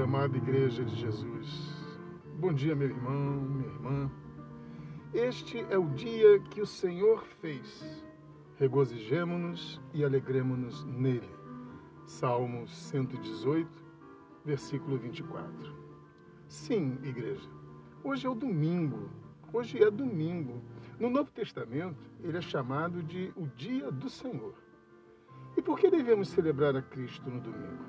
amada Igreja de Jesus. Bom dia, meu irmão, minha irmã. Este é o dia que o Senhor fez. Regozijemo-nos e alegremo-nos nele. Salmo 118, versículo 24. Sim, igreja, hoje é o domingo. Hoje é domingo. No Novo Testamento, ele é chamado de o dia do Senhor. E por que devemos celebrar a Cristo no domingo?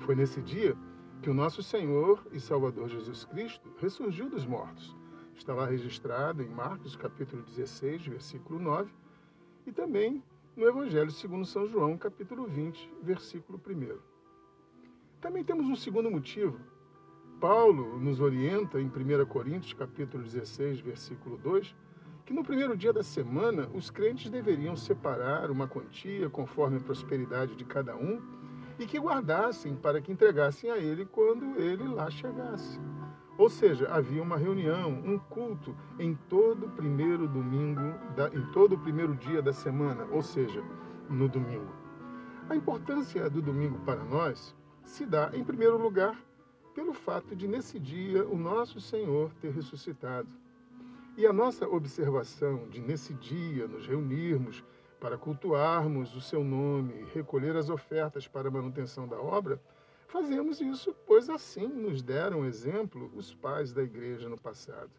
Foi nesse dia que o nosso Senhor e Salvador Jesus Cristo ressurgiu dos mortos. Está lá registrado em Marcos capítulo 16, versículo 9, e também no Evangelho segundo São João, capítulo 20, versículo 1. Também temos um segundo motivo. Paulo nos orienta em 1 Coríntios, capítulo 16, versículo 2, que no primeiro dia da semana os crentes deveriam separar uma quantia conforme a prosperidade de cada um e que guardassem para que entregassem a ele quando ele lá chegasse. Ou seja, havia uma reunião, um culto em todo o primeiro domingo, em todo o primeiro dia da semana, ou seja, no domingo. A importância do domingo para nós se dá, em primeiro lugar, pelo fato de nesse dia o nosso Senhor ter ressuscitado. E a nossa observação de nesse dia nos reunirmos para cultuarmos o seu nome e recolher as ofertas para a manutenção da obra, fazemos isso, pois assim nos deram exemplo os pais da igreja no passado.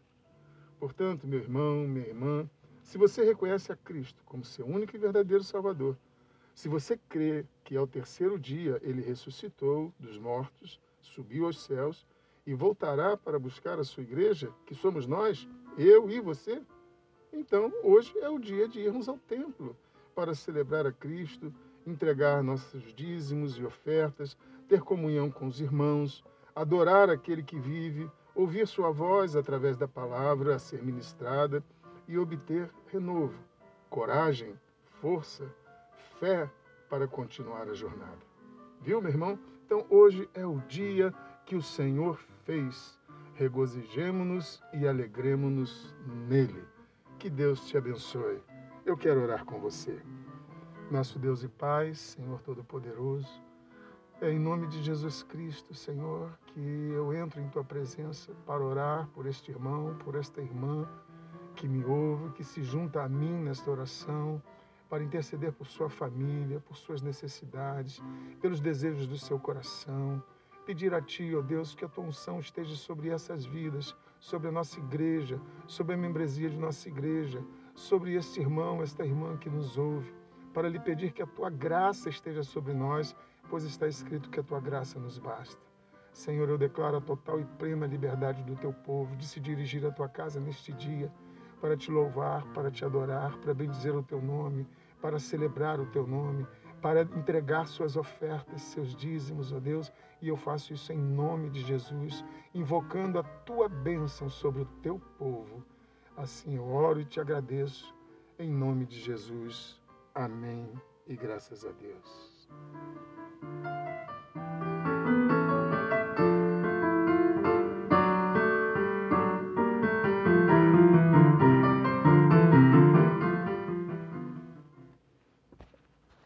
Portanto, meu irmão, minha irmã, se você reconhece a Cristo como seu único e verdadeiro Salvador, se você crê que ao terceiro dia ele ressuscitou dos mortos, subiu aos céus e voltará para buscar a sua igreja, que somos nós, eu e você, então hoje é o dia de irmos ao templo para celebrar a Cristo, entregar nossos dízimos e ofertas, ter comunhão com os irmãos, adorar aquele que vive, ouvir sua voz através da palavra a ser ministrada e obter renovo, coragem, força, fé para continuar a jornada. Viu, meu irmão? Então hoje é o dia que o Senhor fez. Regozijemo-nos e alegremo-nos nele. Que Deus te abençoe. Eu quero orar com você. Nosso Deus e Pai, Senhor Todo-Poderoso, é em nome de Jesus Cristo, Senhor, que eu entro em tua presença para orar por este irmão, por esta irmã que me ouve, que se junta a mim nesta oração, para interceder por sua família, por suas necessidades, pelos desejos do seu coração. Pedir a Ti, ó Deus, que a tua unção esteja sobre essas vidas, sobre a nossa igreja, sobre a membresia de nossa igreja, sobre este irmão, esta irmã que nos ouve, para lhe pedir que a tua graça esteja sobre nós, pois está escrito que a tua graça nos basta. Senhor, eu declaro a total e plena liberdade do teu povo de se dirigir à tua casa neste dia, para te louvar, para te adorar, para bendizer o teu nome, para celebrar o teu nome, para entregar suas ofertas, seus dízimos, ó Deus, e eu faço isso em nome de Jesus, invocando a tua bênção sobre o teu povo Assim eu oro e te agradeço, em nome de Jesus. Amém e graças a Deus.